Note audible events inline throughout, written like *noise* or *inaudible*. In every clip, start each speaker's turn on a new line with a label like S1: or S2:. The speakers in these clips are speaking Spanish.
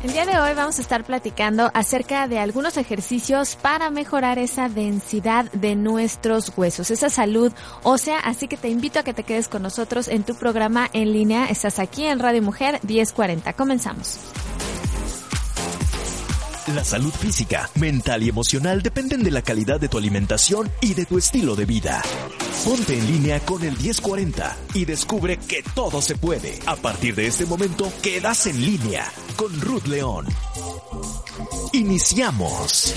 S1: El día de hoy vamos a estar platicando acerca de algunos ejercicios para mejorar esa densidad de nuestros huesos, esa salud ósea, así que te invito a que te quedes con nosotros en tu programa en línea. Estás aquí en Radio Mujer 1040. Comenzamos.
S2: La salud física, mental y emocional dependen de la calidad de tu alimentación y de tu estilo de vida. Ponte en línea con el 1040 y descubre que todo se puede. A partir de este momento, quedas en línea con Ruth León. Iniciamos.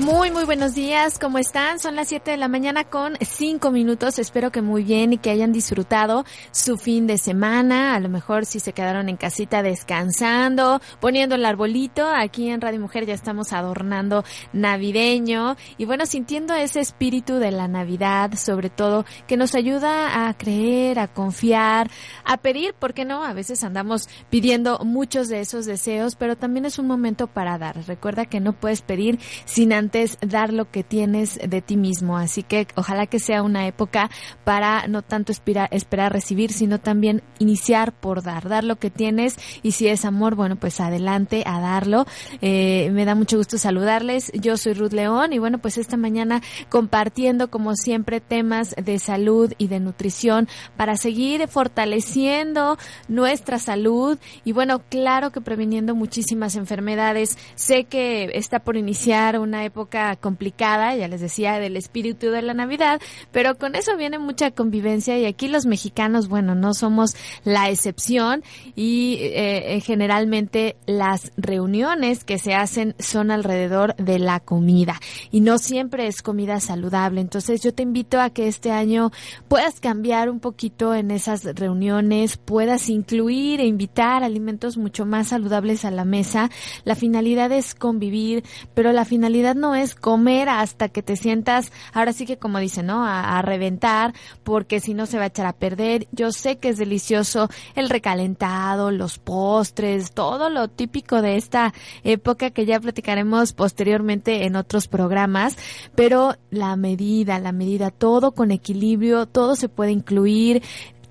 S1: Muy, muy buenos días. ¿Cómo están? Son las 7 de la mañana con 5 minutos. Espero que muy bien y que hayan disfrutado su fin de semana. A lo mejor si se quedaron en casita descansando, poniendo el arbolito. Aquí en Radio Mujer ya estamos adornando navideño. Y bueno, sintiendo ese espíritu de la Navidad, sobre todo, que nos ayuda a creer, a confiar, a pedir, ¿por qué no? A veces andamos pidiendo muchos de esos deseos, pero también es un momento para dar. Recuerda que no puedes pedir sin antes dar lo que tienes de ti mismo. Así que ojalá que sea una época para no tanto esperar recibir, sino también iniciar por dar, dar lo que tienes y si es amor, bueno, pues adelante a darlo. Eh, me da mucho gusto saludarles. Yo soy Ruth León y bueno, pues esta mañana compartiendo como siempre temas de salud y de nutrición para seguir fortaleciendo nuestra salud y bueno, claro que previniendo muchísimas enfermedades. Sé que está por iniciar una época complicada, ya les decía, del espíritu de la Navidad, pero con eso viene mucha convivencia y aquí los mexicanos, bueno, no somos la excepción y eh, eh, generalmente las reuniones que se hacen son alrededor de la comida y no siempre es comida saludable. Entonces yo te invito a que este año puedas cambiar un poquito en esas reuniones, puedas incluir e invitar alimentos mucho más saludables a la mesa. La finalidad es convivir, pero la finalidad no es comer hasta que te sientas, ahora sí que como dice, ¿no? A, a, reventar, porque si no se va a echar a perder. Yo sé que es delicioso el recalentado, los postres, todo lo típico de esta época que ya platicaremos posteriormente en otros programas, pero la medida, la medida, todo con equilibrio, todo se puede incluir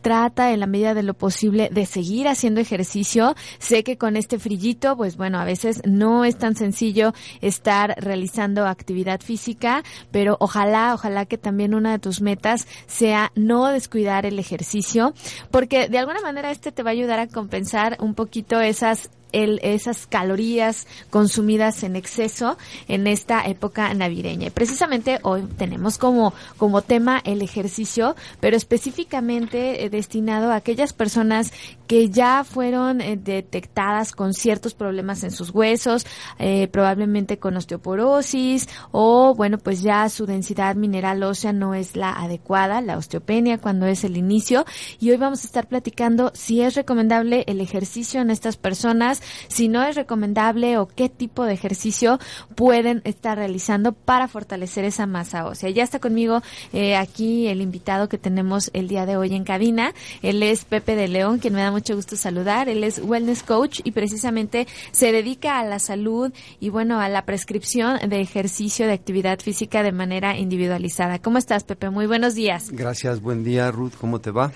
S1: trata en la medida de lo posible de seguir haciendo ejercicio. Sé que con este frillito, pues bueno, a veces no es tan sencillo estar realizando actividad física, pero ojalá, ojalá que también una de tus metas sea no descuidar el ejercicio, porque de alguna manera este te va a ayudar a compensar un poquito esas el, esas calorías consumidas en exceso en esta época navideña. Y precisamente hoy tenemos como, como tema el ejercicio, pero específicamente eh, destinado a aquellas personas que ya fueron eh, detectadas con ciertos problemas en sus huesos, eh, probablemente con osteoporosis o bueno, pues ya su densidad mineral ósea no es la adecuada, la osteopenia cuando es el inicio. Y hoy vamos a estar platicando si es recomendable el ejercicio en estas personas, si no es recomendable o qué tipo de ejercicio pueden estar realizando para fortalecer esa masa ósea. Ya está conmigo eh, aquí el invitado que tenemos el día de hoy en cabina. Él es Pepe de León, quien me da mucho gusto saludar. Él es wellness coach y precisamente se dedica a la salud y bueno, a la prescripción de ejercicio de actividad física de manera individualizada. ¿Cómo estás, Pepe? Muy buenos días.
S3: Gracias, buen día, Ruth. ¿Cómo te va?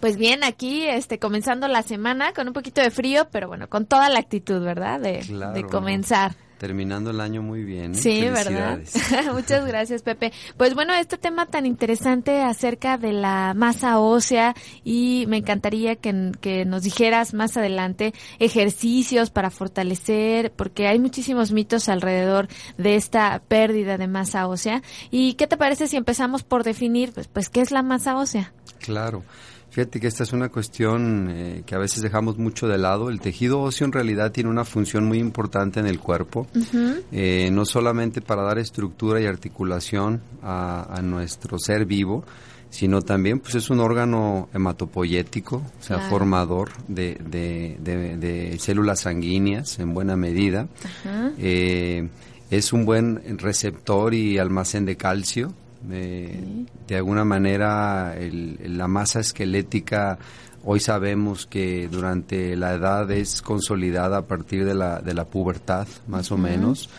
S1: Pues bien, aquí este comenzando la semana con un poquito de frío, pero bueno, con toda la actitud, ¿verdad? De,
S3: claro.
S1: de comenzar.
S3: Terminando el año muy bien. ¿eh?
S1: Sí, ¿verdad? *laughs* Muchas gracias, Pepe. Pues bueno, este tema tan interesante acerca de la masa ósea y me encantaría que, que, nos dijeras más adelante ejercicios para fortalecer, porque hay muchísimos mitos alrededor de esta pérdida de masa ósea. ¿Y qué te parece si empezamos por definir, pues, pues qué es la masa ósea?
S3: Claro. Fíjate que esta es una cuestión eh, que a veces dejamos mucho de lado. El tejido óseo en realidad tiene una función muy importante en el cuerpo, uh -huh. eh, no solamente para dar estructura y articulación a, a nuestro ser vivo, sino también pues es un órgano hematopoyético, o sea, formador de, de, células sanguíneas en buena medida. Eh, es un buen receptor y almacén de calcio. Eh, de alguna manera la masa esquelética hoy sabemos que durante la edad es consolidada a partir de la, de la pubertad, más o menos,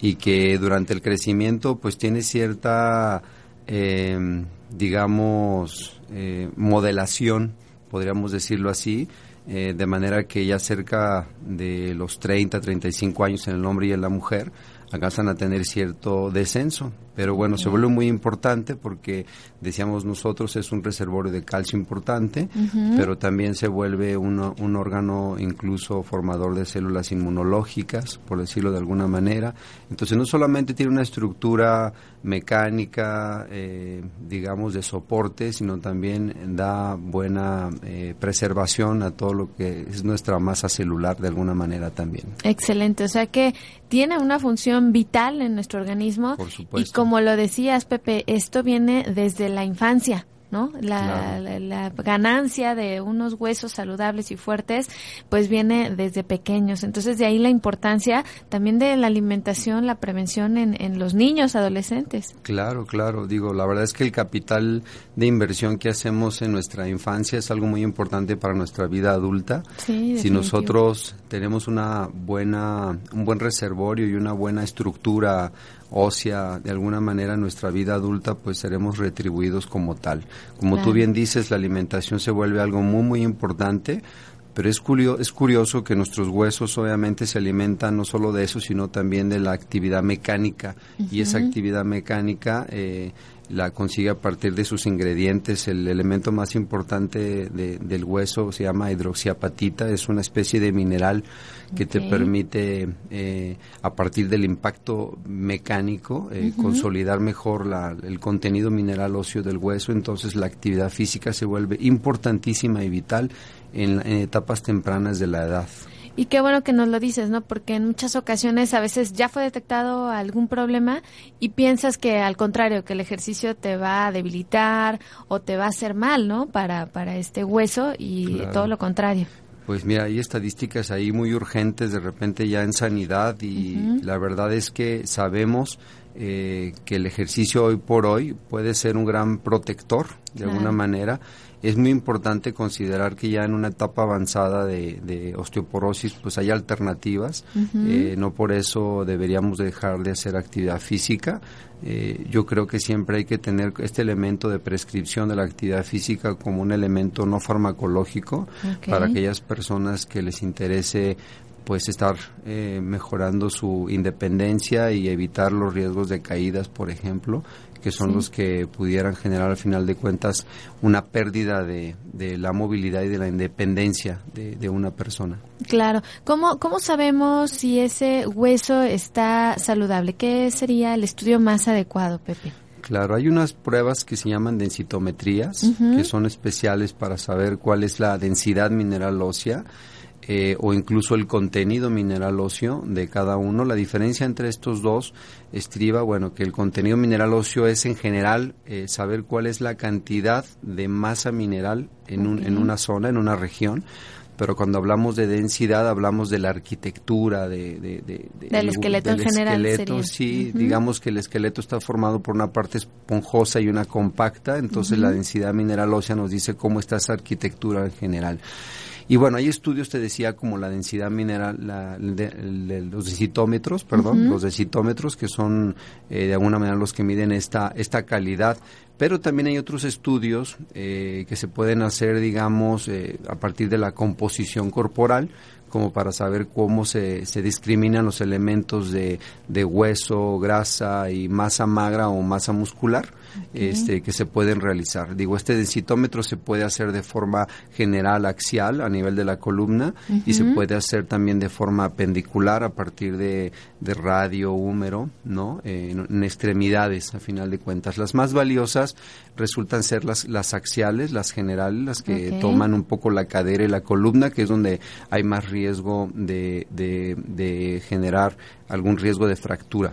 S3: y que durante el crecimiento pues tiene cierta eh, digamos, eh, modelación, podríamos decirlo así, eh, de manera que ya cerca de los 30, 35 años en el hombre y en la mujer alcanzan a tener cierto descenso. Pero bueno, se vuelve muy importante porque, decíamos nosotros, es un reservorio de calcio importante, pero también se vuelve un órgano incluso formador de células inmunológicas, por decirlo de alguna manera. Entonces no solamente tiene una estructura mecánica, eh, digamos, de soporte, sino también da buena eh, preservación a todo lo que es nuestra masa celular de alguna manera también.
S1: Excelente, o sea que tiene una función vital en nuestro organismo.
S3: Por supuesto
S1: como lo decías, Pepe, esto viene desde la infancia. ¿no? La, la, ganancia de unos huesos saludables y fuertes, pues viene desde pequeños. Entonces, de ahí la importancia también de la alimentación, la prevención en, en los niños, adolescentes.
S3: Claro, claro. Digo, la verdad es que el capital de inversión que hacemos en nuestra infancia es algo muy importante para nuestra vida adulta. si nosotros tenemos una buena, un buen reservorio y una buena estructura ósea de alguna manera nuestra vida adulta, pues seremos retribuidos como tal. Como tú bien dices, la alimentación se vuelve algo muy, muy importante, pero es, curioso, es curioso que nuestros huesos obviamente se alimentan no solo de eso, sino también de la actividad mecánica. Y esa actividad mecánica eh, la consigue a partir de sus ingredientes. El elemento más importante del hueso se llama hidroxiapatita, es una especie de mineral que te permite, eh, a partir del impacto mecánico, eh, consolidar mejor la, el contenido mineral óseo del hueso. Entonces la actividad física se vuelve importantísima y vital en etapas tempranas de la edad.
S1: Y qué bueno que nos lo dices, ¿no? Porque en muchas ocasiones a veces ya fue detectado algún problema y piensas que al contrario, que el ejercicio te va a debilitar o te va a hacer mal, ¿no? Para, para este hueso y todo lo contrario.
S3: Pues mira, hay estadísticas ahí muy urgentes de repente ya en sanidad y la verdad es que sabemos eh, que el ejercicio hoy por hoy puede ser un gran protector de alguna manera es muy importante considerar que ya en una etapa avanzada de, osteoporosis pues hay alternativas, eh, no por eso deberíamos dejar de hacer actividad física. Eh, yo creo que siempre hay que tener este elemento de prescripción de la actividad física como un elemento no farmacológico para aquellas personas que les interese pues estar eh, mejorando su independencia y evitar los riesgos de caídas, por ejemplo, que son los que pudieran generar al final de cuentas una pérdida de, de la movilidad y de la independencia de, de, una persona.
S1: Claro. ¿Cómo, ¿Cómo sabemos si ese hueso está saludable? ¿Qué sería el estudio más adecuado, Pepe?
S3: Claro, hay unas pruebas que se llaman densitometrías, que son especiales para saber cuál es la densidad mineral ósea eh, o incluso el contenido mineral óseo de cada uno. La diferencia entre estos dos estriba, bueno, que el contenido mineral óseo es en general eh, saber cuál es la cantidad de masa mineral en, un, en una zona, en una región pero cuando hablamos de densidad hablamos de la arquitectura de,
S1: del esqueleto en general
S3: sí digamos que el esqueleto está formado por una parte esponjosa y una compacta entonces la densidad mineral ósea nos dice cómo está esa arquitectura en general. Y bueno, hay estudios, te decía, como la densidad mineral, los decitómetros, perdón, los decitómetros, que son eh, de alguna manera los que miden esta, esta calidad. Pero también hay otros estudios eh, que se pueden hacer, digamos, eh, a partir de la composición corporal, como para saber cómo se, se discriminan los elementos de, de, hueso, grasa y masa magra o masa muscular este, que se pueden realizar. Digo, este densitómetro se puede hacer de forma general axial a nivel de la columna y se puede hacer también de forma pendicular a partir de, de radio húmero, ¿no? en, extremidades, a final de cuentas. Las más valiosas resultan ser las, las axiales, las generales, las que toman un poco la cadera y la columna, que es donde hay más riesgo riesgo de, de, generar algún riesgo de fractura.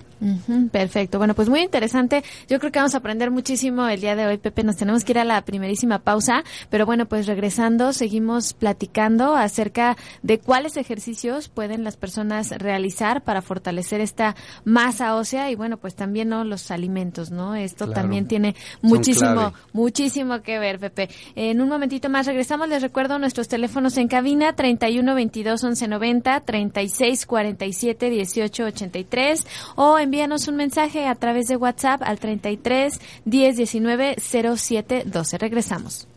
S1: perfecto. Bueno, pues muy interesante. Yo creo que vamos a aprender muchísimo el día de hoy, Pepe. Nos tenemos que ir a la primerísima pausa, pero bueno, pues regresando, seguimos platicando acerca de cuáles ejercicios pueden las personas realizar para fortalecer esta masa ósea y bueno, pues también ¿no? los alimentos, ¿no? Esto también tiene muchísimo, muchísimo que ver, Pepe. En un momentito más regresamos. Les recuerdo nuestros teléfonos en cabina 31 22 11 90, 36 47 18 83 o envíanos un mensaje a través de WhatsApp al 33 10 19 07 12. Regresamos.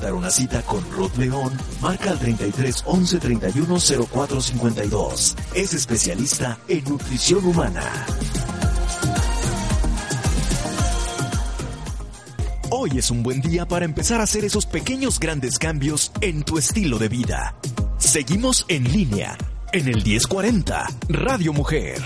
S2: Concertar una cita con Rod León, marca al 33 11 31 04 52. Es especialista en nutrición humana. Hoy es un buen día para empezar a hacer esos pequeños grandes cambios en tu estilo de vida. Seguimos en línea en el 1040 Radio Mujer.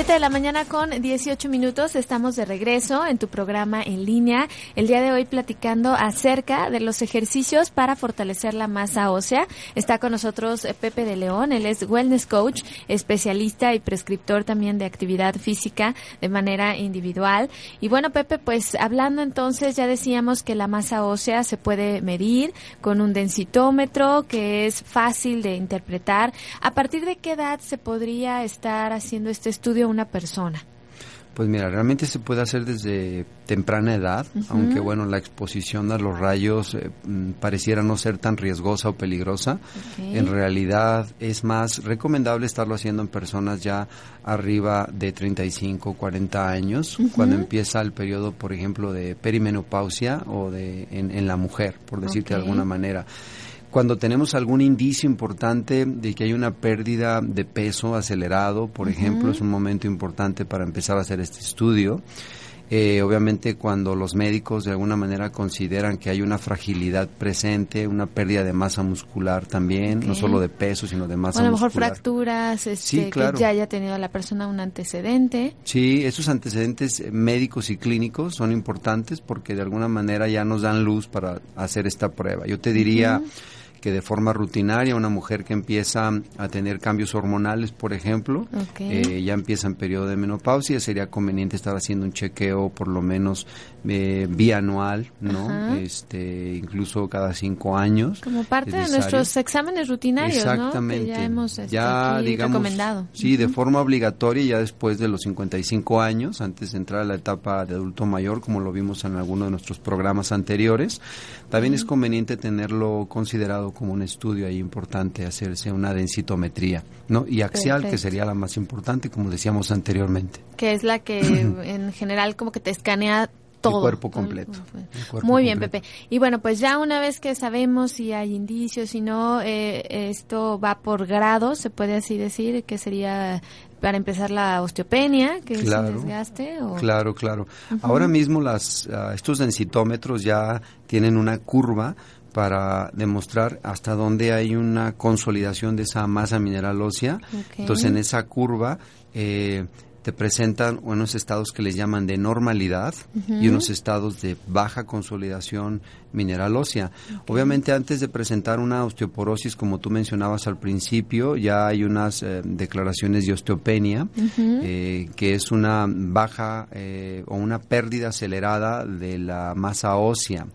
S1: 7 de la mañana con 18 minutos. Estamos de regreso en tu programa en línea. El día de hoy platicando acerca de los ejercicios para fortalecer la masa ósea. Está con nosotros eh, Pepe de León. Él es wellness coach, especialista y prescriptor también de actividad física de manera individual. Y bueno, Pepe, pues hablando entonces, ya decíamos que la masa ósea se puede medir con un densitómetro que es fácil de interpretar. ¿A partir de qué edad se podría estar haciendo este estudio? Una persona?
S3: Pues mira, realmente se puede hacer desde temprana edad, aunque bueno, la exposición a los rayos eh, mm, pareciera no ser tan riesgosa o peligrosa. En realidad es más recomendable estarlo haciendo en personas ya arriba de 35, 40 años, cuando empieza el periodo, por ejemplo, de perimenopausia o de en, la mujer, por decirte de alguna manera cuando tenemos algún indicio importante de que hay una pérdida de peso acelerado, por ejemplo, es un momento importante para empezar a hacer este estudio. Eh, obviamente cuando los médicos de alguna manera consideran que hay una fragilidad presente, una pérdida de masa muscular también, no solo de peso, sino de masa muscular. a lo mejor
S1: fracturas, este, que ya haya tenido la persona un antecedente.
S3: Sí, esos antecedentes médicos y clínicos son importantes porque de alguna manera ya nos dan luz para hacer esta prueba. Yo te diría que de forma rutinaria una mujer que empieza a tener cambios hormonales, por ejemplo, eh, ya empieza en periodo de menopausia, sería conveniente estar haciendo un chequeo por lo menos eh, bianual, ¿no? Este, incluso cada cinco años.
S1: Como parte de nuestros exámenes rutinarios,
S3: Exactamente.
S1: ya hemos este, ya, digamos, recomendado.
S3: Sí, de forma obligatoria ya después de los 55 años, antes de entrar a la etapa de adulto mayor, como lo vimos en alguno de nuestros programas anteriores. También es conveniente tenerlo considerado como un estudio ahí importante, hacerse una densitometría, ¿no? Y axial, que sería la más importante, como decíamos anteriormente.
S1: Que es la que en general como que te escanea todo.
S3: El cuerpo completo.
S1: Muy bien, Pepe. Y bueno, pues ya una vez que sabemos si hay indicios, si no, eh, esto va por grados, se puede así decir, que sería para empezar la osteopenia, que es el desgaste.
S3: Claro, claro. Ahora mismo las, ah, estos densitómetros ya tienen una curva para demostrar hasta dónde hay una consolidación de esa masa mineral ósea. Entonces, en esa curva eh, te presentan unos estados que les llaman de normalidad y unos estados de baja consolidación mineral ósea. Obviamente antes de presentar una osteoporosis, como tú mencionabas al principio, ya hay unas eh, declaraciones de osteopenia, eh, que es una baja eh, o una pérdida acelerada de la masa ósea.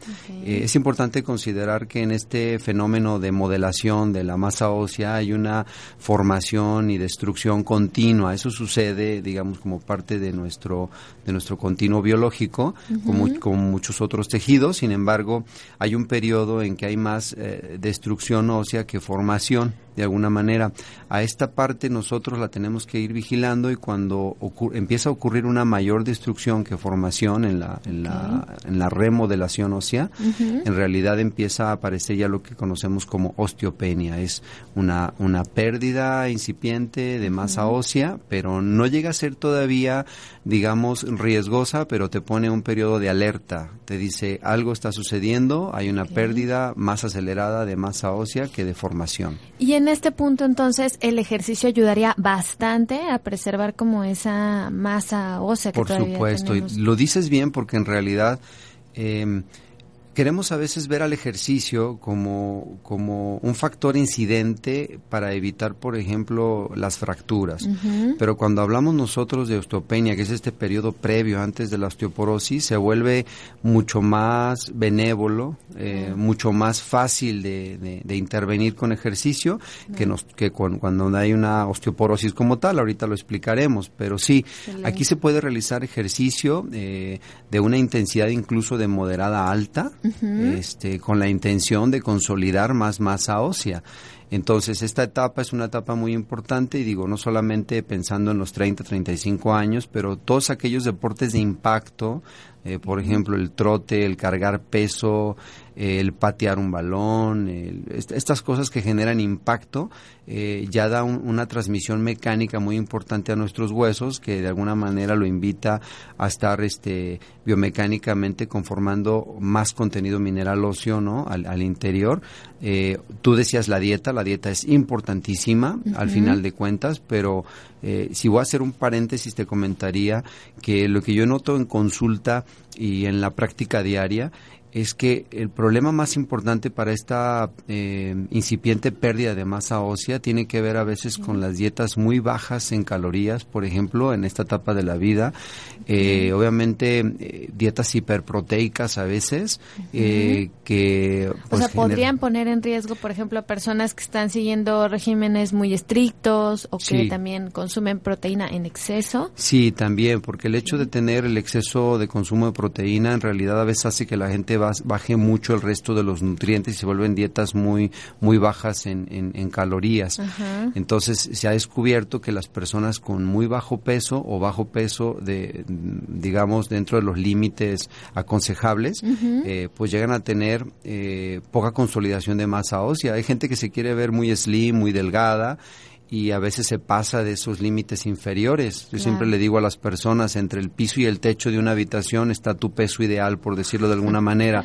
S3: es importante considerar que en este fenómeno de modelación de la masa ósea hay una formación y destrucción continua. Eso sucede, digamos, digamos, como parte de nuestro, de nuestro continuo biológico, como, como, muchos otros tejidos. Sin embargo, hay un periodo en que hay más eh, destrucción ósea que formación de alguna manera. A esta parte nosotros la tenemos que ir vigilando y cuando empieza a ocurrir una mayor destrucción que formación en la, en la, en la remodelación ósea, en realidad empieza a aparecer ya lo que conocemos como osteopenia. Es una, una pérdida incipiente de masa ósea, pero no llega a ser todavía, digamos, riesgosa, pero te pone un periodo de alerta. Te dice algo está sucediendo, hay una pérdida más acelerada de masa ósea que de formación.
S1: Y en este punto entonces el ejercicio ayudaría bastante a preservar como esa masa ósea que
S3: Por supuesto, y lo dices bien porque en realidad eh, queremos a veces ver al ejercicio como, como un factor incidente para evitar, por ejemplo, las fracturas. Pero cuando hablamos nosotros de osteopenia, que es este periodo previo antes de la osteoporosis, se vuelve mucho más benévolo, eh, mucho más fácil de, de, intervenir con ejercicio que, nos, que cuando hay una osteoporosis como tal. Ahorita lo explicaremos, pero sí, aquí se puede realizar ejercicio eh, de una intensidad incluso de moderada alta este, con la intención de consolidar más masa ósea. Entonces, esta etapa es una etapa muy importante y digo, no solamente pensando en los 30, 35 años, pero todos aquellos deportes de impacto, eh, por ejemplo, el trote, el cargar peso, el patear un balón, estas cosas que generan impacto, eh, ya da una transmisión mecánica muy importante a nuestros huesos que de alguna manera lo invita a estar este, biomecánicamente conformando más contenido mineral óseo ¿no? al, interior. Eh, tú decías la dieta, la dieta es importantísima al final de cuentas, pero eh, si voy a hacer un paréntesis te comentaría que lo que yo noto en consulta y en la práctica diaria es que el problema más importante para esta eh, incipiente pérdida de masa ósea tiene que ver a veces con las dietas muy bajas en calorías, por ejemplo, en esta etapa de la vida. Eh, obviamente, eh, dietas hiperproteicas a veces, que...
S1: o pues, sea, podrían poner en riesgo, por ejemplo, a personas que están siguiendo regímenes muy estrictos o que también consumen proteína en exceso.
S3: Sí, también, porque el hecho de tener el exceso de consumo de proteína en realidad a veces hace que la gente baje mucho el resto de los nutrientes y se vuelven dietas muy, muy bajas en, en, calorías. Entonces se ha descubierto que las personas con muy bajo peso o bajo peso, de, digamos, dentro de los límites aconsejables, eh, pues llegan a tener eh, poca consolidación de masa ósea. Hay gente que se quiere ver muy slim, muy delgada y a veces se pasa de esos límites inferiores. Yo siempre le digo a las personas, entre el piso y el techo de una habitación está tu peso ideal, por decirlo de alguna manera.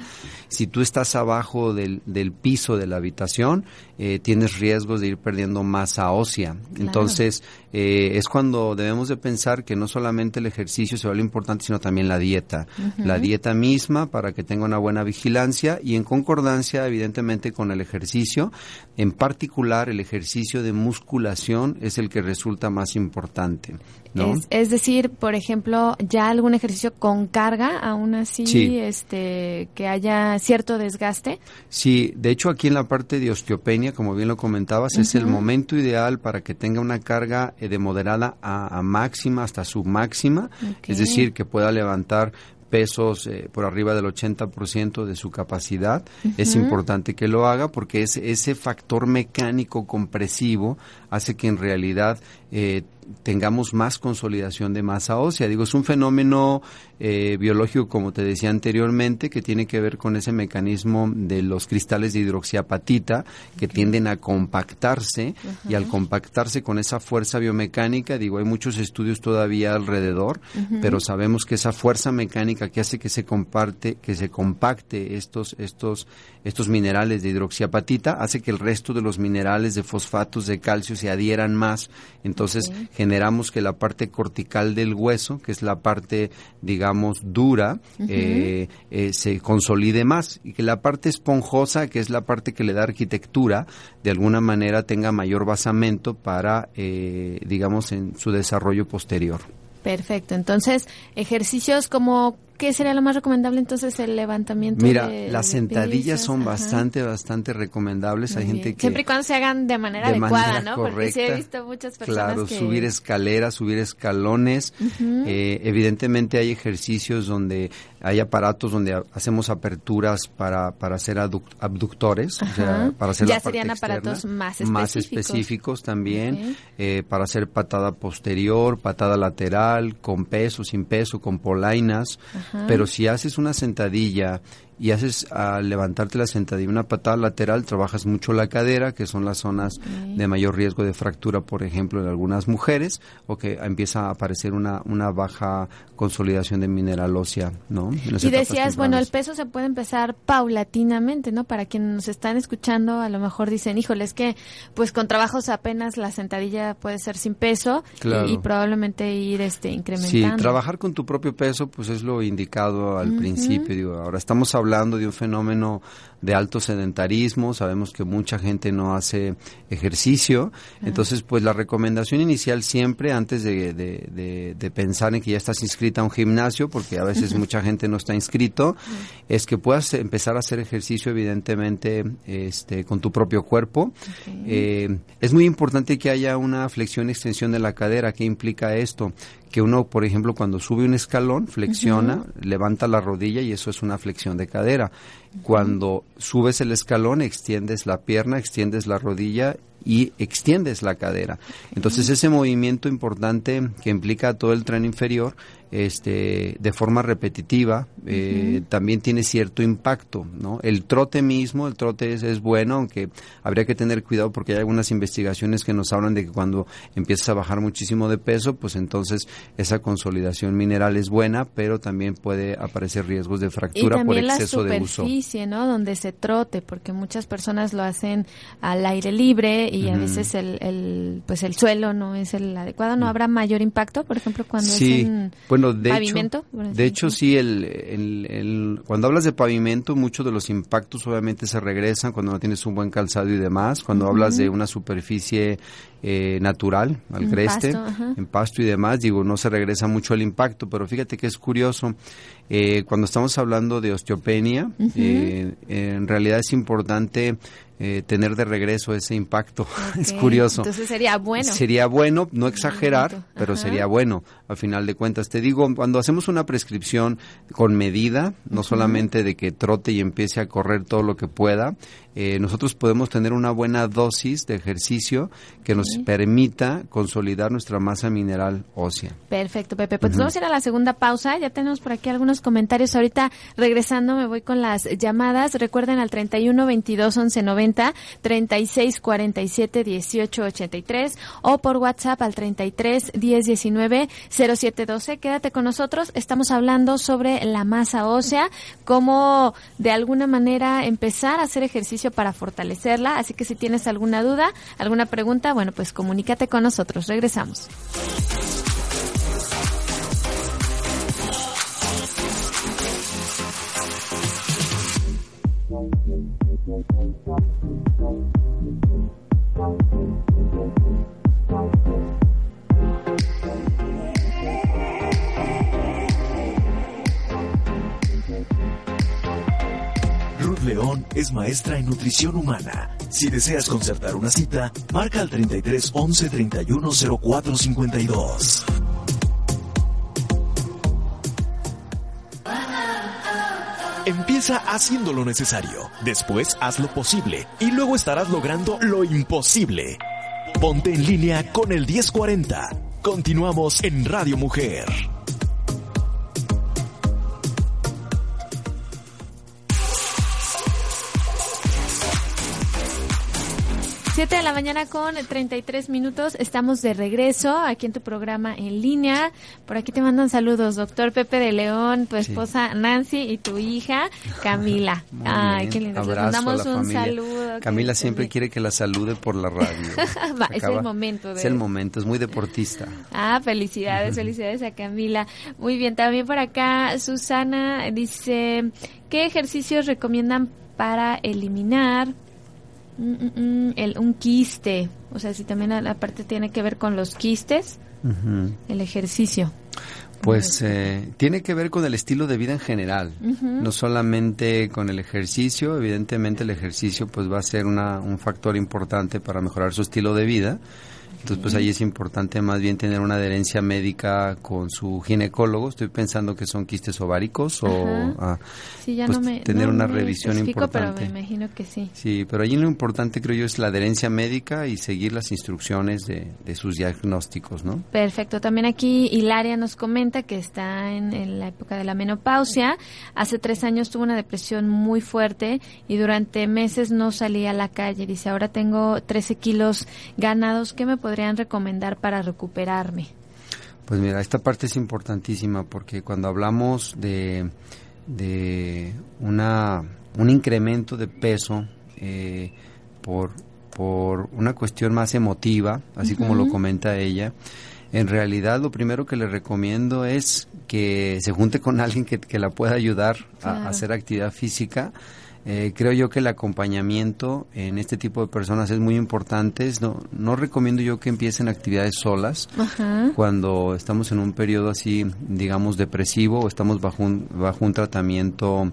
S3: Si tú estás abajo del, del piso de la habitación, eh, tienes riesgos de ir perdiendo masa ósea. Entonces, eh, es cuando debemos de pensar que no solamente el ejercicio se vuelve importante, sino también la dieta. La dieta misma para que tenga una buena vigilancia y en concordancia, evidentemente, con el ejercicio. En particular, el ejercicio de musculación es el que resulta más importante.
S1: Es, decir, por ejemplo, ya algún ejercicio con carga, aún así, este, que haya cierto desgaste.
S3: Sí, de hecho aquí en la parte de osteopenia, como bien lo comentabas, es el momento ideal para que tenga una carga eh, de moderada a, máxima hasta su máxima, es decir, que pueda levantar pesos eh, por arriba del 80% de su capacidad, es importante que lo haga porque ese, ese factor mecánico compresivo hace que en realidad eh, tengamos más consolidación de masa ósea. Digo, es un fenómeno eh, biológico, como te decía anteriormente, que tiene que ver con ese mecanismo de los cristales de hidroxiapatita que tienden a compactarse y al compactarse con esa fuerza biomecánica, digo, hay muchos estudios todavía alrededor, pero sabemos que esa fuerza mecánica que hace que se comparte, que se compacte estos, estos, estos minerales de hidroxiapatita, hace que el resto de los minerales de fosfatos de calcio se adhieran más. Entonces, generamos que la parte cortical del hueso, que es la parte, digamos, dura, eh, eh, se consolide más y que la parte esponjosa, que es la parte que le da arquitectura, de alguna manera tenga mayor basamento para, eh, digamos, en su desarrollo posterior.
S1: Perfecto. Entonces, ejercicios como ¿qué sería lo más recomendable entonces el levantamiento?
S3: Mira, las sentadillas son bastante, bastante recomendables. Hay gente que...
S1: Siempre y cuando se hagan de manera adecuada, ¿no? Porque sí he visto muchas personas
S3: Claro, subir escaleras, subir escalones. Eh, evidentemente hay ejercicios donde hay aparatos donde hacemos aperturas para, para hacer abductores, o sea, para hacer
S1: ya
S3: la
S1: serían aparatos más específicos.
S3: Más específicos también, eh, para hacer patada posterior, patada lateral, con peso, sin peso, con polainas. Pero si haces una sentadilla y haces al levantarte la sentadilla una patada lateral, trabajas mucho la cadera, que son las zonas de mayor riesgo de fractura, por ejemplo, en algunas mujeres, o que empieza a aparecer una, una baja consolidación de mineral ósea, ¿no?
S1: Y decías, bueno, el peso se puede empezar paulatinamente, ¿no? Para quienes nos están escuchando, a lo mejor dicen, híjole, es que pues con trabajos apenas la sentadilla puede ser sin peso y, probablemente ir este incrementando.
S3: Sí, trabajar con tu propio peso pues es lo indicado al principio, digo, ahora estamos hablando hablando de un fenómeno de alto sedentarismo, sabemos que mucha gente no hace ejercicio, entonces pues la recomendación inicial siempre antes de, de, pensar en que ya estás inscrita a un gimnasio, porque a veces mucha gente no está inscrito, es que puedas empezar a hacer ejercicio evidentemente este, con tu propio cuerpo. Eh, es muy importante que haya una flexión y extensión de la cadera. ¿Qué implica esto? que uno, por ejemplo, cuando sube un escalón, flexiona, levanta la rodilla y eso es una flexión de cadera. Cuando subes el escalón, extiendes la pierna, extiendes la rodilla y extiendes la cadera. Entonces ese movimiento importante que implica todo el tren inferior este, de forma repetitiva, eh, también tiene cierto impacto, ¿no? El trote mismo, el trote es, bueno, aunque habría que tener cuidado porque hay algunas investigaciones que nos hablan de que cuando empiezas a bajar muchísimo de peso, pues entonces esa consolidación mineral es buena, pero también puede aparecer riesgos de fractura por exceso de uso.
S1: ¿no? Donde se trote, porque muchas personas lo hacen al aire libre y a veces el, el, pues el suelo no es el adecuado, ¿no habrá mayor impacto, por ejemplo, cuando es en
S3: de pavimento? Hecho, de hecho, sí, el, el, cuando hablas de pavimento, muchos de los impactos obviamente se regresan cuando no tienes un buen calzado y demás. Cuando hablas de una superficie eh, natural, al creste, en pasto y demás, digo, no se regresa mucho el impacto, pero fíjate que es curioso, eh, cuando estamos hablando de osteopenia, eh, en realidad es importante eh, tener de regreso ese impacto. *laughs* es curioso.
S1: Entonces sería bueno.
S3: Sería bueno, no exagerar, pero sería bueno, al final de cuentas. Te digo, cuando hacemos una prescripción con medida, no solamente de que trote y empiece a correr todo lo que pueda, eh, nosotros podemos tener una buena dosis de ejercicio que nos permita consolidar nuestra masa mineral ósea.
S1: Perfecto, Pepe. Pues vamos a ir a la segunda pausa. Ya tenemos por aquí algunos comentarios. Ahorita regresando me voy con las llamadas. Recuerden al 31 22 11 90, 36 47 18 83 o por WhatsApp al 33 10 19 07 12. Quédate con nosotros. Estamos hablando sobre la masa ósea, cómo de alguna manera empezar a hacer ejercicio para fortalecerla. Así que si tienes alguna duda, alguna pregunta, bueno, pues comunícate con nosotros. Regresamos.
S2: León es maestra en nutrición humana. Si deseas concertar una cita, marca al 33 11 31 04 52. Empieza haciendo lo necesario, después haz lo posible y luego estarás logrando lo imposible. Ponte en línea con el 1040. Continuamos en Radio Mujer.
S1: 7 de la mañana con 33 minutos. Estamos de regreso aquí en tu programa en línea. Por aquí te mandan saludos, doctor Pepe de León, tu esposa Nancy y tu hija Camila. *laughs* Ay, qué lindo. Les mandamos un saludo.
S3: Camila siempre quiere que la salude por la radio. *laughs*
S1: es el momento.
S3: Es el momento, es muy deportista.
S1: Ah, felicidades, felicidades a Camila. Muy bien, también por acá Susana dice, ¿qué ejercicios recomiendan para eliminar el, un quiste, o sea, si también la parte tiene que ver con los quistes, el ejercicio.
S3: Pues eh, tiene que ver con el estilo de vida en general, no solamente con el ejercicio, evidentemente el ejercicio pues va a ser una, un factor importante para mejorar su estilo de vida, entonces, pues ahí es importante más bien tener una adherencia médica con su ginecólogo. Estoy pensando que son quistes ováricos o ah, pues, tener una revisión importante.
S1: Pero me imagino que sí.
S3: Sí, pero allí lo importante creo yo es la adherencia médica y seguir las instrucciones de, sus diagnósticos, ¿no?
S1: Perfecto. También aquí Hilaria nos comenta que está en, en la época de la menopausia. Hace tres años tuvo una depresión muy fuerte y durante meses no salía a la calle. Dice, ahora tengo 13 kilos ganados. ¿Qué me puede podrían recomendar para recuperarme?
S3: Pues mira, esta parte es importantísima porque cuando hablamos de, de una, un incremento de peso eh, por, por una cuestión más emotiva, así como lo comenta ella, en realidad lo primero que le recomiendo es que se junte con alguien que, que la pueda ayudar a, hacer actividad física eh, creo yo que el acompañamiento en este tipo de personas es muy importante. No, no recomiendo yo que empiecen actividades solas cuando estamos en un periodo así, digamos, depresivo o estamos bajo un, bajo un tratamiento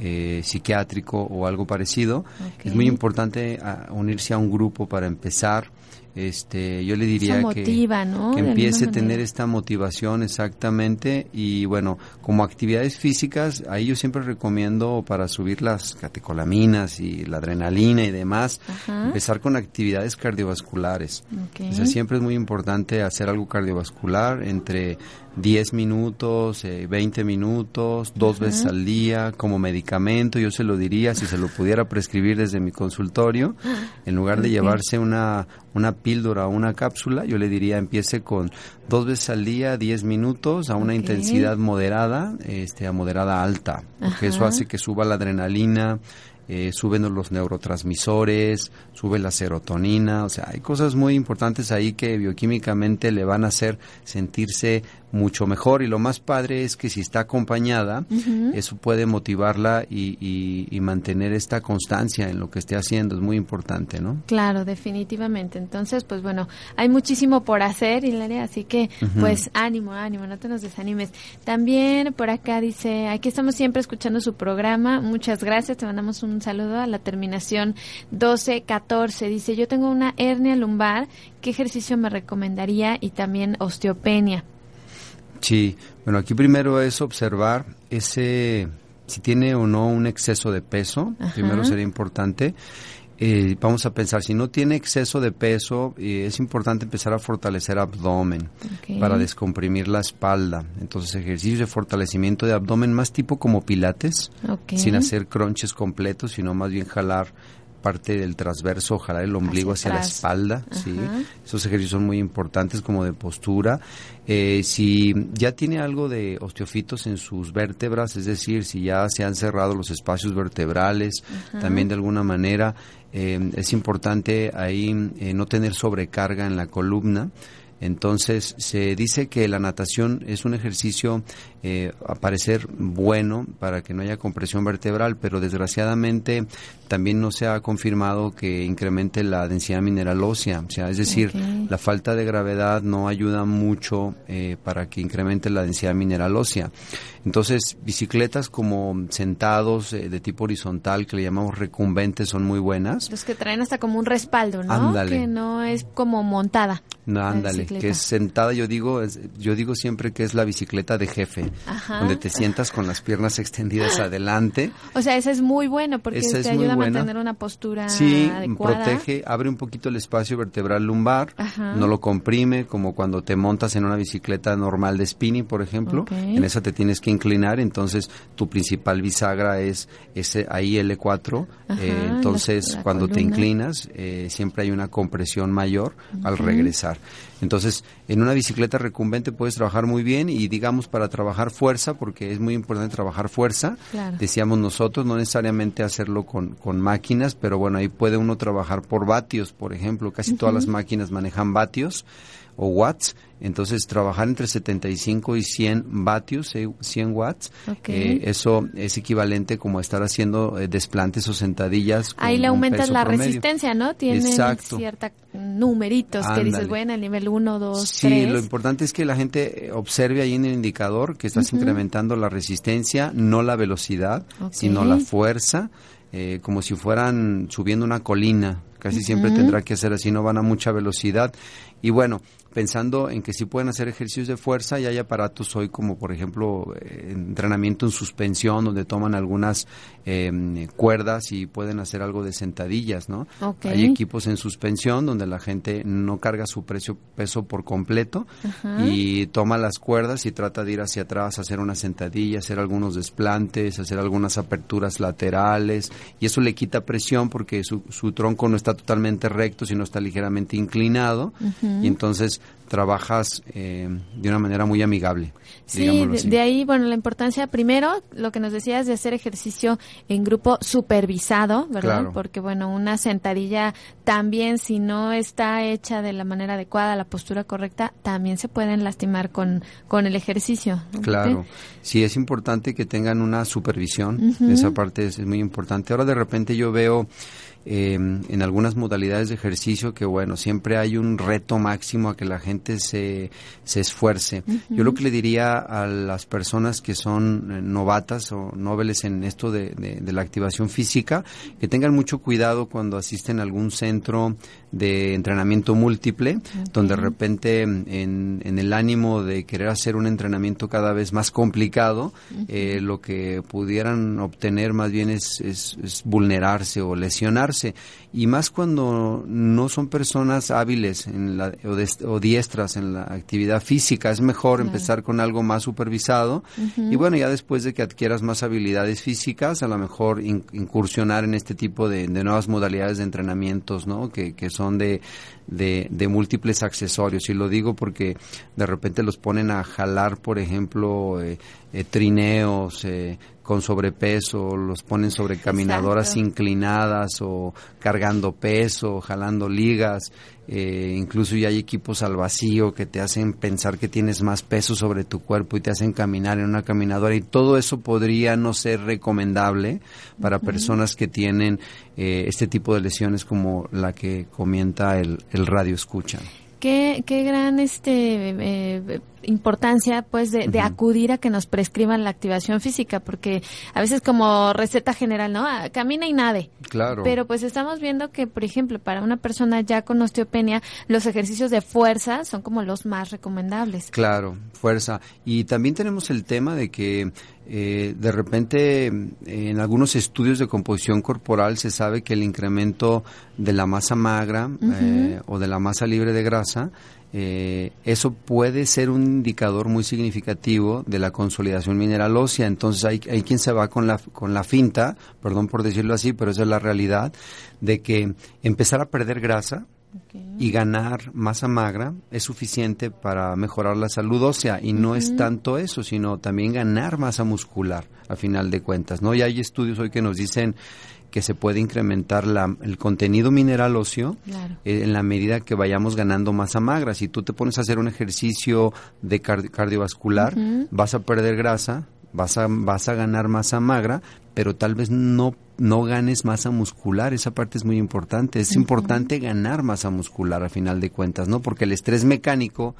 S3: eh, psiquiátrico o algo parecido. Es muy importante ah, unirse a un grupo para empezar este yo le diría que, que, empiece a tener esta motivación exactamente y bueno como actividades físicas ahí yo siempre recomiendo para subir las catecolaminas y la adrenalina y demás empezar con actividades cardiovasculares. Siempre es muy importante hacer algo cardiovascular entre 10 minutos, 20 eh, minutos, dos veces al día como medicamento, yo se lo diría si se lo pudiera prescribir desde mi consultorio, en lugar de llevarse una, una píldora o una cápsula, yo le diría empiece con dos veces al día, 10 minutos a una intensidad moderada, este, a moderada alta, porque eso hace que suba la adrenalina, eh, suben los neurotransmisores, sube la serotonina, o sea, hay cosas muy importantes ahí que bioquímicamente le van a hacer sentirse mucho mejor y lo más padre es que si está acompañada, eso puede motivarla y, y, mantener esta constancia en lo que esté haciendo, es muy importante, ¿no?
S1: Claro, definitivamente. Entonces, pues bueno, hay muchísimo por hacer, Hilaria, así que pues ánimo, ánimo, no te nos desanimes. También por acá dice, aquí estamos siempre escuchando su programa, muchas gracias, te mandamos un saludo a la terminación 1214. Dice, yo tengo una hernia lumbar, ¿qué ejercicio me recomendaría? Y también osteopenia.
S3: Sí, bueno, aquí primero es observar ese, si tiene o no un exceso de peso, primero sería importante. Eh, vamos a pensar, si no tiene exceso de peso, eh, es importante empezar a fortalecer abdomen para descomprimir la espalda. Entonces, ejercicios de fortalecimiento de abdomen más tipo como pilates, sin hacer crunches completos, sino más bien jalar parte del transverso, jalar el ombligo hacia, la espalda, ¿sí? Esos ejercicios son muy importantes como de postura. Eh, si ya tiene algo de osteofitos en sus vértebras, es decir, si ya se han cerrado los espacios vertebrales, también de alguna manera eh, es importante ahí eh, no tener sobrecarga en la columna. Entonces, se dice que la natación es un ejercicio eh, a parecer bueno para que no haya compresión vertebral, pero desgraciadamente también no se ha confirmado que incremente la densidad mineral ósea. O sea, es decir, la falta de gravedad no ayuda mucho eh, para que incremente la densidad mineral ósea. Entonces, bicicletas como sentados eh, de tipo horizontal, que le llamamos recumbentes, son muy buenas.
S1: Los que traen hasta como un respaldo, ¿no? Que no es como montada.
S3: No, ándale, que es sentada, yo digo, yo digo siempre que es la bicicleta de jefe donde te sientas con las piernas extendidas *laughs* adelante.
S1: O sea, esa es muy bueno porque te ayuda a mantener una postura
S3: sí, protege, abre un poquito el espacio vertebral lumbar, no lo comprime, como cuando te montas en una bicicleta normal de spinning, por ejemplo, en esa te tienes que inclinar, entonces tu principal bisagra es ese ahí L4, eh, entonces cuando te inclinas eh, siempre hay una compresión mayor al regresar. Entonces, en una bicicleta recumbente puedes trabajar muy bien y digamos para trabajar fuerza, porque es muy importante trabajar fuerza, decíamos nosotros, no necesariamente hacerlo con, con, máquinas, pero bueno, ahí puede uno trabajar por vatios, por ejemplo, casi todas las máquinas manejan vatios o watts, entonces trabajar entre 75 y 100 vatios, 100 eh, watts, eh, eso es equivalente como estar haciendo eh, desplantes o sentadillas.
S1: Ahí le aumentas la resistencia, ¿no? Tiene cierta son numeritos que dices, bueno, el nivel 1, 2,
S3: Sí, lo importante es que la gente observe ahí en el indicador que estás incrementando la resistencia, no la velocidad, sino la fuerza, eh, como si fueran subiendo una colina. Casi siempre tendrá que hacer así, no van a mucha velocidad. Y bueno, pensando en que sí pueden hacer ejercicios de fuerza y hay aparatos hoy como por ejemplo eh, entrenamiento en suspensión donde toman algunas em, cuerdas y pueden hacer algo de sentadillas, ¿no? Hay equipos en suspensión donde la gente no carga su precio, peso por completo y toma las cuerdas y trata de ir hacia atrás, hacer una sentadilla, hacer algunos desplantes, hacer algunas aperturas laterales y eso le quita presión porque su, su tronco no está totalmente recto, sino está ligeramente inclinado. Y entonces trabajas eh, de una manera muy amigable.
S1: Sí, de, ahí, bueno, la importancia, primero, lo que nos decías de hacer ejercicio en grupo supervisado, ¿verdad? Porque, bueno, una sentadilla también, si no está hecha de la manera adecuada, la postura correcta, también se pueden lastimar con, con el ejercicio.
S3: Claro, sí, es importante que tengan una supervisión, esa parte es muy importante. Ahora, de repente, yo veo eh, en algunas modalidades de ejercicio que bueno, siempre hay un reto máximo a que la gente se, se esfuerce. Yo lo que le diría a las personas que son eh, novatas o noveles en esto de, de, la activación física, que tengan mucho cuidado cuando asisten a algún centro de entrenamiento múltiple, donde de repente en, en, el ánimo de querer hacer un entrenamiento cada vez más complicado, eh, lo que pudieran obtener más bien es, es, es vulnerarse o lesionarse y más cuando no son personas hábiles en la, o, diestras en la actividad física. Es mejor empezar con algo más supervisado y bueno, ya después de que adquieras más habilidades físicas, a lo mejor incursionar en este tipo de, nuevas modalidades de entrenamientos, ¿no? Que, que son de, de, múltiples accesorios. Y lo digo porque de repente los ponen a jalar, por ejemplo, eh, eh, trineos, eh, con sobrepeso, los ponen sobre caminadoras inclinadas o cargando peso, jalando ligas, eh, incluso ya hay equipos al vacío que te hacen pensar que tienes más peso sobre tu cuerpo y te hacen caminar en una caminadora y todo eso podría no ser recomendable para personas que tienen eh, este tipo de lesiones como la que comenta el, el radio escucha.
S1: Qué, qué gran este eh, importancia pues de, acudir a que nos prescriban la activación física porque a veces como receta general no ah, camina y nade.
S3: Claro.
S1: Pero pues estamos viendo que por ejemplo para una persona ya con osteopenia los ejercicios de fuerza son como los más recomendables.
S3: Claro fuerza. Y también tenemos el tema de que eh, de repente en algunos estudios de composición corporal se sabe que el incremento de la masa magra eh, o de la masa libre de grasa eh, eso puede ser un indicador muy significativo de la consolidación mineral ósea. Entonces hay, hay quien se va con la, con la finta, perdón por decirlo así, pero esa es la realidad, de que empezar a perder grasa y ganar masa magra es suficiente para mejorar la salud ósea. Y no es tanto eso, sino también ganar masa muscular, a final de cuentas. ¿no? Y hay estudios hoy que nos dicen que se puede incrementar la, el contenido mineral óseo eh, en la medida que vayamos ganando masa magra. Si tú te pones a hacer un ejercicio de cardiovascular, vas a perder grasa, vas a, vas a ganar masa magra, pero tal vez no, no ganes masa muscular. Esa parte es muy importante. Es importante ganar masa muscular a final de cuentas, ¿no? Porque el estrés mecánico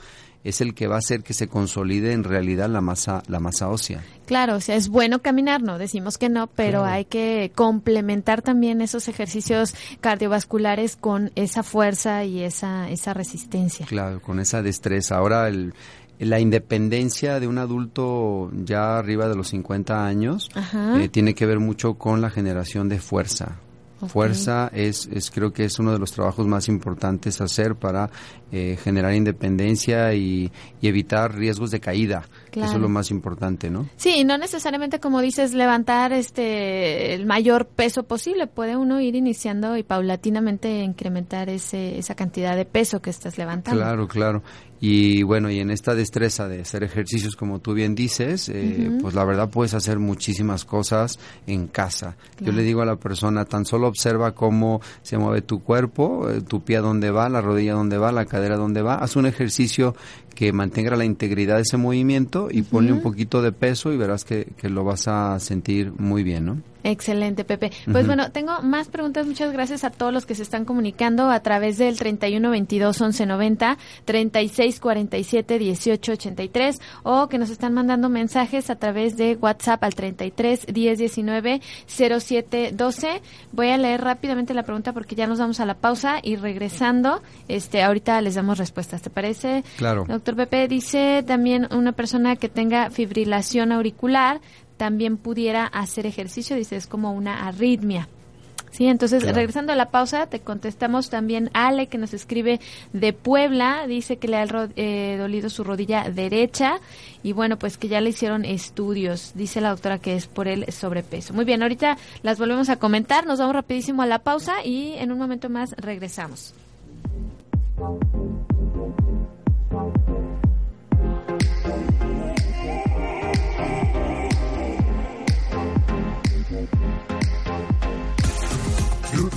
S3: es el que va a hacer que se consolide en realidad la masa la masa ósea.
S1: Claro, o sea, es bueno caminar, no decimos que no, pero hay que complementar también esos ejercicios cardiovasculares con esa fuerza y esa esa resistencia.
S3: Claro, con esa destreza. Ahora el la independencia de un adulto ya arriba de los 50 años eh, tiene que ver mucho con la generación de fuerza. Fuerza es, es, creo que es uno de los trabajos más importantes hacer para eh, generar independencia y, evitar riesgos de caída. Eso es lo más importante, ¿no?
S1: Sí, no necesariamente como dices levantar este el mayor peso posible. Puede uno ir iniciando y paulatinamente incrementar ese, esa cantidad de peso que estás levantando.
S3: Claro, claro. Y bueno, y en esta destreza de hacer ejercicios, como tú bien dices, eh, pues la verdad puedes hacer muchísimas cosas en casa. Yo le digo a la persona, tan solo observa cómo se mueve tu cuerpo, eh, tu pie a dónde va, la rodilla dónde va, la cadera dónde va. Haz un ejercicio que mantenga la integridad de ese movimiento y ponle un poquito de peso y verás que, que lo vas a sentir muy bien, ¿no?
S1: Excelente, Pepe. Pues bueno, tengo más preguntas. Muchas gracias a todos los que se están comunicando a través del 31 22 11 90, 36 47 18 83 o que nos están mandando mensajes a través de WhatsApp al 33 10 19 07 12. Voy a leer rápidamente la pregunta porque ya nos vamos a la pausa y regresando, este, ahorita les damos respuestas. ¿Te parece?
S3: Claro.
S1: Doctor Pepe dice también una persona que tenga fibrilación auricular también pudiera hacer ejercicio, dice, es como una arritmia. Sí, entonces regresando a la pausa, te contestamos también Ale que nos escribe de Puebla, dice que le ha eh, dolido su rodilla derecha y bueno, pues que ya le hicieron estudios, dice la doctora que es por el sobrepeso. Muy bien, ahorita las volvemos a comentar, nos vamos rapidísimo a la pausa y en un momento más regresamos.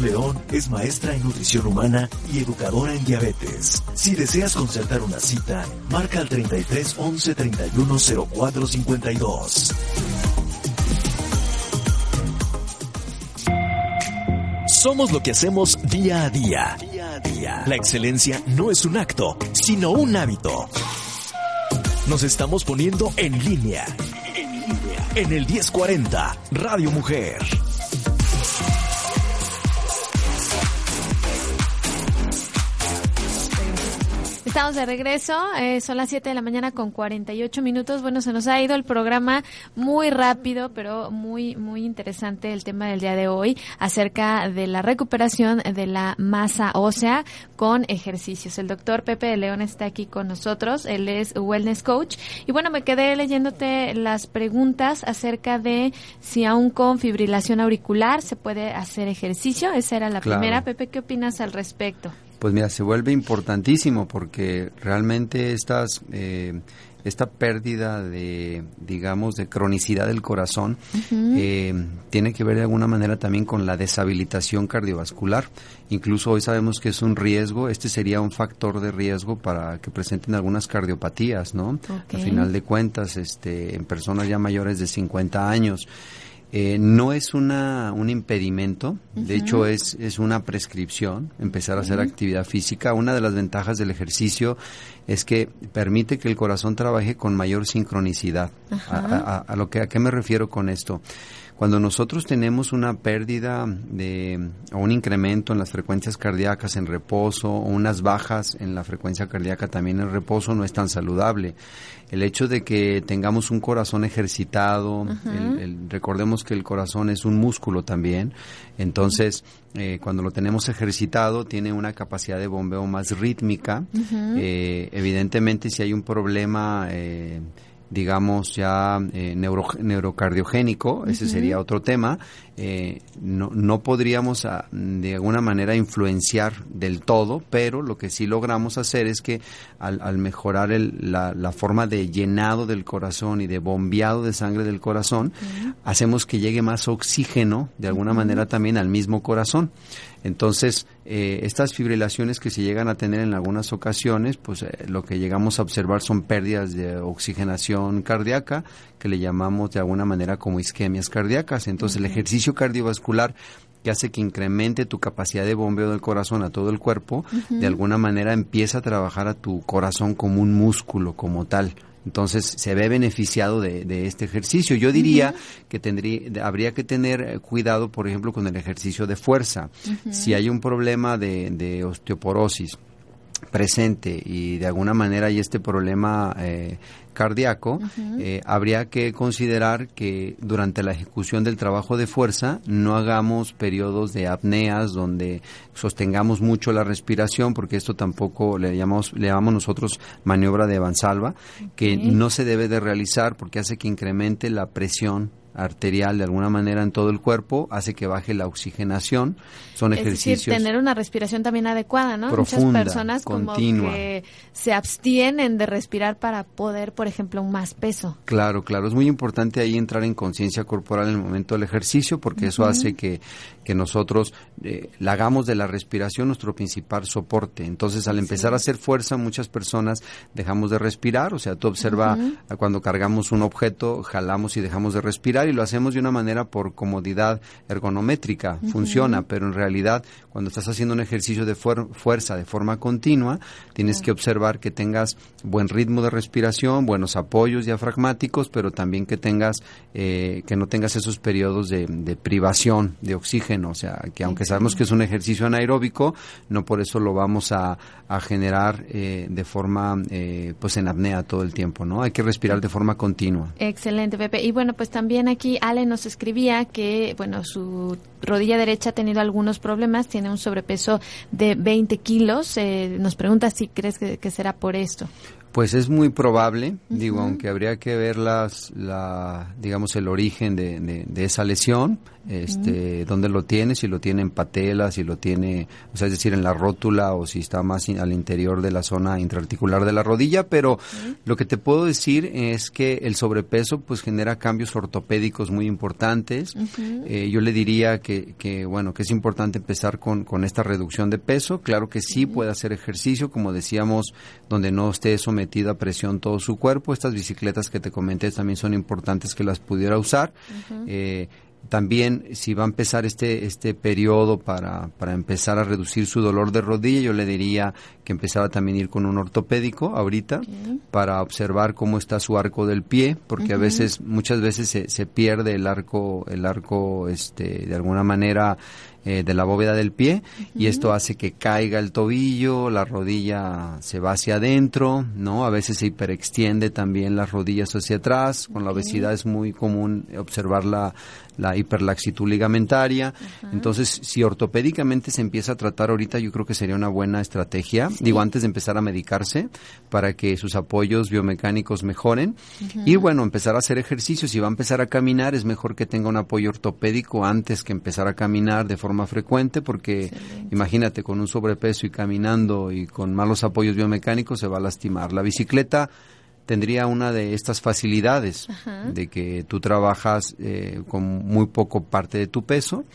S2: León es maestra en nutrición humana y educadora en diabetes. Si deseas concertar una cita, marca al 33 11 31 04 52. Somos lo que hacemos día a día. La excelencia no es un acto, sino un hábito. Nos estamos poniendo en línea. En el 1040, Radio Mujer.
S1: Estamos de regreso, eh, son las 7 de la mañana con 48 minutos. Bueno, se nos ha ido el programa muy rápido, pero muy, muy interesante el tema del día de hoy acerca de la recuperación de la masa ósea con ejercicios. El doctor Pepe de León está aquí con nosotros, él es Wellness Coach. Y bueno, me quedé leyéndote las preguntas acerca de si aún con fibrilación auricular se puede hacer ejercicio. Esa era la primera. Pepe, ¿qué opinas al respecto?
S3: Pues mira, se vuelve importantísimo porque realmente estas, eh, esta pérdida de, digamos, de cronicidad del corazón eh, tiene que ver de alguna manera también con la deshabilitación cardiovascular. Incluso hoy sabemos que es un riesgo, este sería un factor de riesgo para que presenten algunas cardiopatías, ¿no? Al final de cuentas, este, en personas ya mayores de 50 años. Eh, no es una, un impedimento, de hecho es, es una prescripción, empezar a hacer actividad física. Una de las ventajas del ejercicio es que permite que el corazón trabaje con mayor sincronicidad. A, lo que, ¿A qué me refiero con esto? Cuando nosotros tenemos una pérdida de, o un incremento en las frecuencias cardíacas en reposo o unas bajas en la frecuencia cardíaca también en reposo, no es tan saludable. El hecho de que tengamos un corazón ejercitado, recordemos que el corazón es un músculo también, entonces eh, cuando lo tenemos ejercitado tiene una capacidad de bombeo más rítmica. Eh, evidentemente si hay un problema... Eh, digamos, ya eh, neurocardiogénico, ese sería otro tema, eh, no, no podríamos ah, de alguna manera influenciar del todo, pero lo que sí logramos hacer es que al, mejorar el, la, la, forma de llenado del corazón y de bombeado de sangre del corazón, hacemos que llegue más oxígeno de alguna manera también al mismo corazón. Entonces, eh, estas fibrilaciones que se llegan a tener en algunas ocasiones, pues eh, lo que llegamos a observar son pérdidas de oxigenación cardíaca, que le llamamos de alguna manera como isquemias cardíacas. Entonces, el ejercicio cardiovascular que hace que incremente tu capacidad de bombeo del corazón a todo el cuerpo, de alguna manera empieza a trabajar a tu corazón como un músculo, como tal. Entonces se ve beneficiado de, este ejercicio. Yo diría que tendría, habría que tener cuidado, por ejemplo, con el ejercicio de fuerza. Si hay un problema de, de osteoporosis, presente y de alguna manera hay este problema eh, cardíaco, eh, habría que considerar que durante la ejecución del trabajo de fuerza no hagamos periodos de apneas donde sostengamos mucho la respiración, porque esto tampoco le llamamos, le llamamos nosotros maniobra de Vansalva, que no se debe de realizar porque hace que incremente la presión arterial de alguna manera en todo el cuerpo, hace que baje la oxigenación. Son es ejercicios.
S1: Decir, tener una respiración también adecuada, ¿no? Muchas personas como que se abstienen de respirar para poder, por ejemplo, más peso.
S3: Claro, claro. Es muy importante ahí entrar en conciencia corporal en el momento del ejercicio porque eso hace que, que nosotros eh, la hagamos de la respiración nuestro principal soporte. Entonces, al empezar a hacer fuerza, muchas personas dejamos de respirar. O sea, tú observa cuando cargamos un objeto, jalamos y dejamos de respirar y lo hacemos de una manera por comodidad ergonométrica, funciona, pero en realidad cuando estás haciendo un ejercicio de fuerza de forma continua, tienes que observar que tengas buen ritmo de respiración, buenos apoyos diafragmáticos, pero también que tengas, eh, que no tengas esos periodos de, privación de oxígeno, o sea, que aunque sabemos que es un ejercicio anaeróbico, no por eso lo vamos a, generar eh, de forma, eh, pues en apnea todo el tiempo, ¿no? Hay que respirar de forma continua.
S1: Excelente, Pepe. Y bueno, pues también aquí Ale nos escribía que, bueno, su rodilla derecha ha tenido algunos problemas, tiene un sobrepeso de 20 kilos. Eh, nos pregunta si crees que, será por esto.
S3: Pues es muy probable, digo, aunque habría que ver las, la, digamos, el origen de, de esa lesión este, dónde lo tiene, si lo tiene en patela, si lo tiene, o sea, es decir, en la rótula o si está más al interior de la zona intraarticular de la rodilla, pero lo que te puedo decir es que el sobrepeso pues genera cambios ortopédicos muy importantes. Eh, yo le diría que, que, bueno, que es importante empezar con, con esta reducción de peso. Claro que sí puede hacer ejercicio, como decíamos, donde no esté sometido a presión todo su cuerpo. Estas bicicletas que te comenté también son importantes que las pudiera usar también si va a empezar este este periodo para, para empezar a reducir su dolor de rodilla, yo le diría que empezara también a ir con un ortopédico ahorita para observar cómo está su arco del pie, porque a veces muchas veces se, se pierde el arco el arco este de alguna manera eh, de la bóveda del pie y esto hace que caiga el tobillo, la rodilla se va hacia adentro, ¿no? A veces se hiperextiende también las rodillas hacia atrás, con la obesidad es muy común observar la, la hiperlaxitud ligamentaria. Entonces, si ortopédicamente se empieza a tratar ahorita, yo creo que sería una buena estrategia, digo, antes de empezar a medicarse, para que sus apoyos biomecánicos mejoren. Y bueno, empezar a hacer ejercicio, si va a empezar a caminar, es mejor que tenga un apoyo ortopédico antes que empezar a caminar de forma más frecuente porque imagínate con un sobrepeso y caminando y con malos apoyos biomecánicos se va a lastimar. La bicicleta tendría una de estas facilidades de que tú trabajas eh, con muy poco parte de tu peso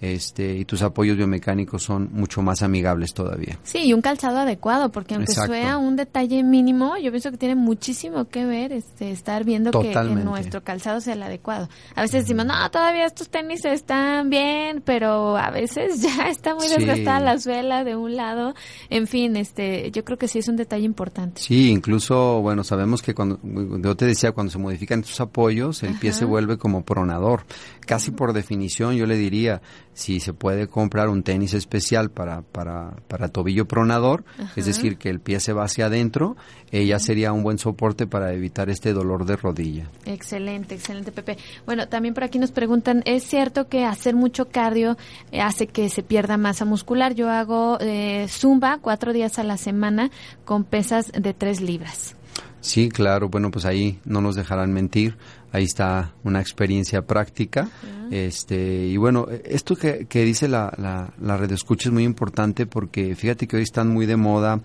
S3: este y tus apoyos biomecánicos son mucho más amigables todavía.
S1: Sí, y un calzado adecuado, porque aunque sea un detalle mínimo, yo pienso que tiene muchísimo que ver este estar viendo que, nuestro calzado sea el adecuado. A veces decimos, no, todavía estos tenis están bien, pero a veces *laughs* ya está muy desgastada la suela de un lado. En fin, este yo creo que sí es un detalle importante.
S3: Sí, incluso, bueno, sabemos que cuando, yo te decía, cuando se modifican estos apoyos, el pie se vuelve como pronador. Casi por definición, yo le diría, si se puede comprar un tenis especial para, para, para tobillo pronador, es decir, que el pie se va hacia adentro, eh, ya sería un buen soporte para evitar este dolor de rodilla.
S1: Excelente, excelente, Pepe. Bueno, también por aquí nos preguntan, ¿es cierto que hacer mucho cardio eh, hace que se pierda masa muscular? Yo hago eh, zumba cuatro días a la semana con pesas de tres libras.
S3: Sí, claro, bueno, pues ahí no nos dejarán mentir, ahí está una experiencia práctica. Este, y bueno, esto que, que dice la, la, la red escucha es muy importante porque fíjate que hoy están muy de moda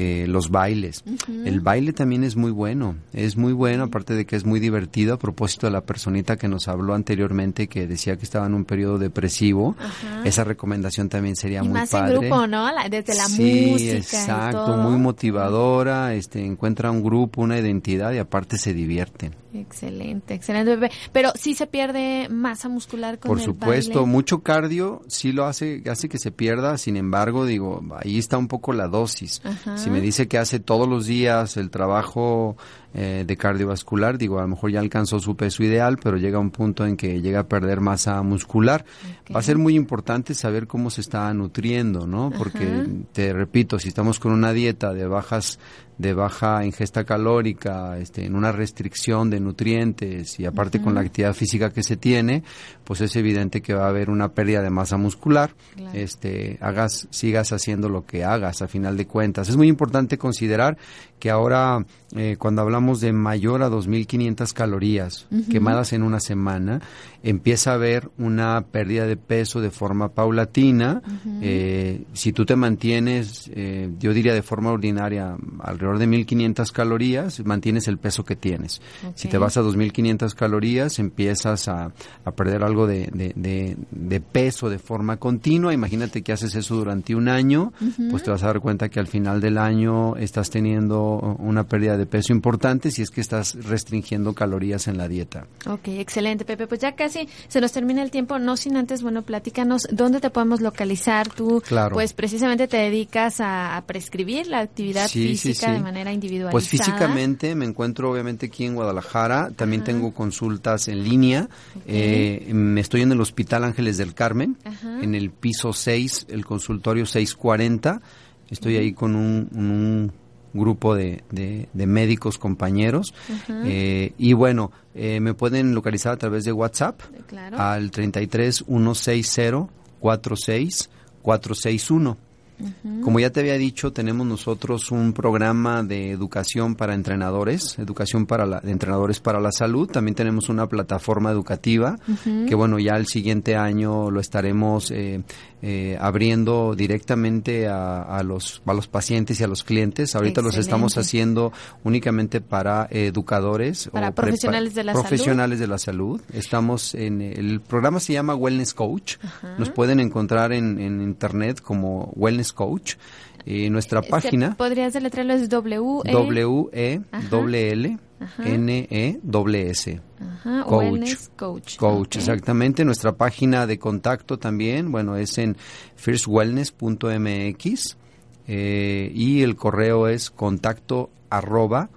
S3: eh, los bailes. El baile también es muy bueno, es muy bueno, aparte de que es muy divertido, a propósito de la personita que nos habló anteriormente que decía que estaba en un periodo depresivo, esa recomendación también sería muy más padre.
S1: en grupo, ¿no? Desde la
S3: sí,
S1: música.
S3: exacto, muy motivadora, este, encuentra un grupo, una identidad y aparte se divierten.
S1: Excelente, excelente, bebé. Pero sí se pierde masa muscular con
S3: Por supuesto, mucho cardio sí lo hace, hace que se pierda, sin embargo, digo, ahí está un poco la dosis. Si me dice que hace todos los días el trabajo eh, de cardiovascular, digo, a lo mejor ya alcanzó su peso ideal, pero llega un punto en que llega a perder masa muscular. Va a ser muy importante saber cómo se está nutriendo, ¿no? Porque, te repito, si estamos con una dieta de bajas de baja ingesta calórica, este, en una restricción de nutrientes y aparte con la actividad física que se tiene, pues es evidente que va a haber una pérdida de masa muscular. Este, hagas, sigas haciendo lo que hagas a final de cuentas. Es muy importante considerar que ahora eh, cuando hablamos de mayor a 2.500 calorías quemadas en una semana, empieza a haber una pérdida de peso de forma paulatina. Eh, si tú te mantienes, eh, yo diría de forma ordinaria, alrededor de 1.500 calorías, mantienes el peso que tienes. Si te vas a 2.500 calorías, empiezas a, perder algo de, de, peso de forma continua. Imagínate que haces eso durante un año, pues te vas a dar cuenta que al final del año estás teniendo una pérdida de peso importante importante si es que estás restringiendo calorías en la dieta.
S1: Ok, excelente, Pepe. Pues ya casi se nos termina el tiempo, no sin antes, bueno, platícanos dónde te podemos localizar. Tú, pues precisamente te dedicas a, prescribir la actividad física de manera individual.
S3: Pues físicamente me encuentro obviamente aquí en Guadalajara, también tengo consultas en línea. Eh, me estoy en el Hospital Ángeles del Carmen, en el piso 6, el consultorio 640. Estoy ahí con un, grupo de, de, médicos compañeros. Eh, y bueno, eh, me pueden localizar a través de WhatsApp al 33 160 46 461. Como ya te había dicho, tenemos nosotros un programa de educación para entrenadores, educación para la, de entrenadores para la salud. También tenemos una plataforma educativa que, bueno, ya el siguiente año lo estaremos eh, eh, abriendo directamente a, los, a los pacientes y a los clientes. Ahorita los estamos haciendo únicamente para educadores
S1: para profesionales de la
S3: profesionales de la salud. Estamos en el programa se llama Wellness Coach. Nos pueden encontrar en, en internet como Wellness Coach. Y nuestra página.
S1: ¿Podrías deletrearlo? Es W
S3: E W E L N E S.
S1: Coach. Coach.
S3: Coach, exactamente. Nuestra página de contacto también, bueno, es en firstwellness.mx eh, y el correo es contacto arroba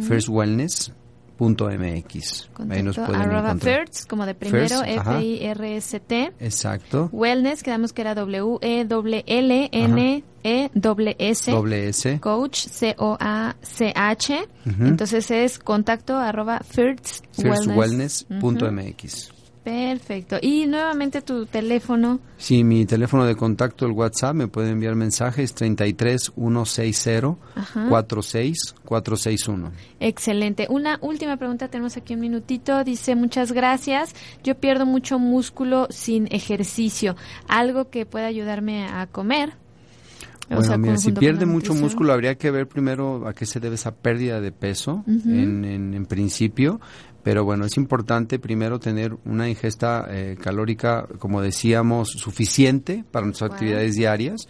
S3: firstwellness punto
S1: mx. Ahí nos pueden encontrar. First, como de primero, F-I-R-S-T.
S3: Exacto.
S1: Wellness, quedamos que era W-E-L-L-N-E-S.
S3: S.
S1: Coach, C-O-A-C-H. Entonces es contacto arroba
S3: firstwellness.mx.
S1: Perfecto. Y nuevamente tu teléfono.
S3: Sí, mi teléfono de contacto, el WhatsApp, me puede enviar mensajes 33 160 46 461.
S1: Excelente. Una última pregunta, tenemos aquí un minutito. Dice, muchas gracias. Yo pierdo mucho músculo sin ejercicio. ¿Algo que pueda ayudarme a comer?
S3: Bueno, mira, si pierde mucho músculo, habría que ver primero a qué se debe esa pérdida de peso, en, en, en, principio. Pero bueno, es importante primero tener una ingesta eh, calórica, como decíamos, suficiente para nuestras actividades diarias.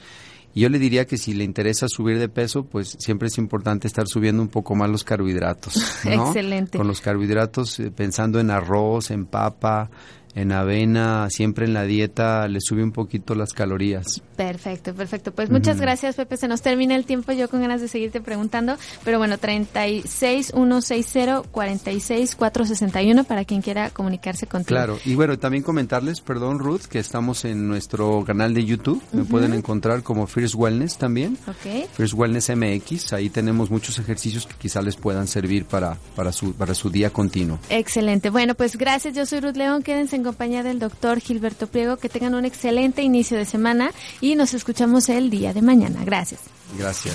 S3: Y yo le diría que si le interesa subir de peso, pues siempre es importante estar subiendo un poco más los carbohidratos. *laughs*
S1: Excelente.
S3: Con los carbohidratos, eh, pensando en arroz, en papa, en avena, siempre en la dieta le sube un poquito las calorías.
S1: Perfecto, perfecto. Pues muchas gracias, Pepe. Se nos termina el tiempo, yo con ganas de seguirte preguntando, pero bueno, 36160 46461 para quien quiera comunicarse contigo.
S3: Claro, y bueno, también comentarles, perdón, Ruth, que estamos en nuestro canal de YouTube. Me pueden encontrar como First Wellness también.
S1: Ok.
S3: First Wellness MX. Ahí tenemos muchos ejercicios que quizá les puedan servir para, para, su, para su día continuo.
S1: Excelente. Bueno, pues gracias. Yo soy Ruth León. Quédense en compañía del doctor Gilberto Priego. Que tengan un excelente inicio de semana y nos escuchamos el día de mañana. Gracias.
S3: Gracias.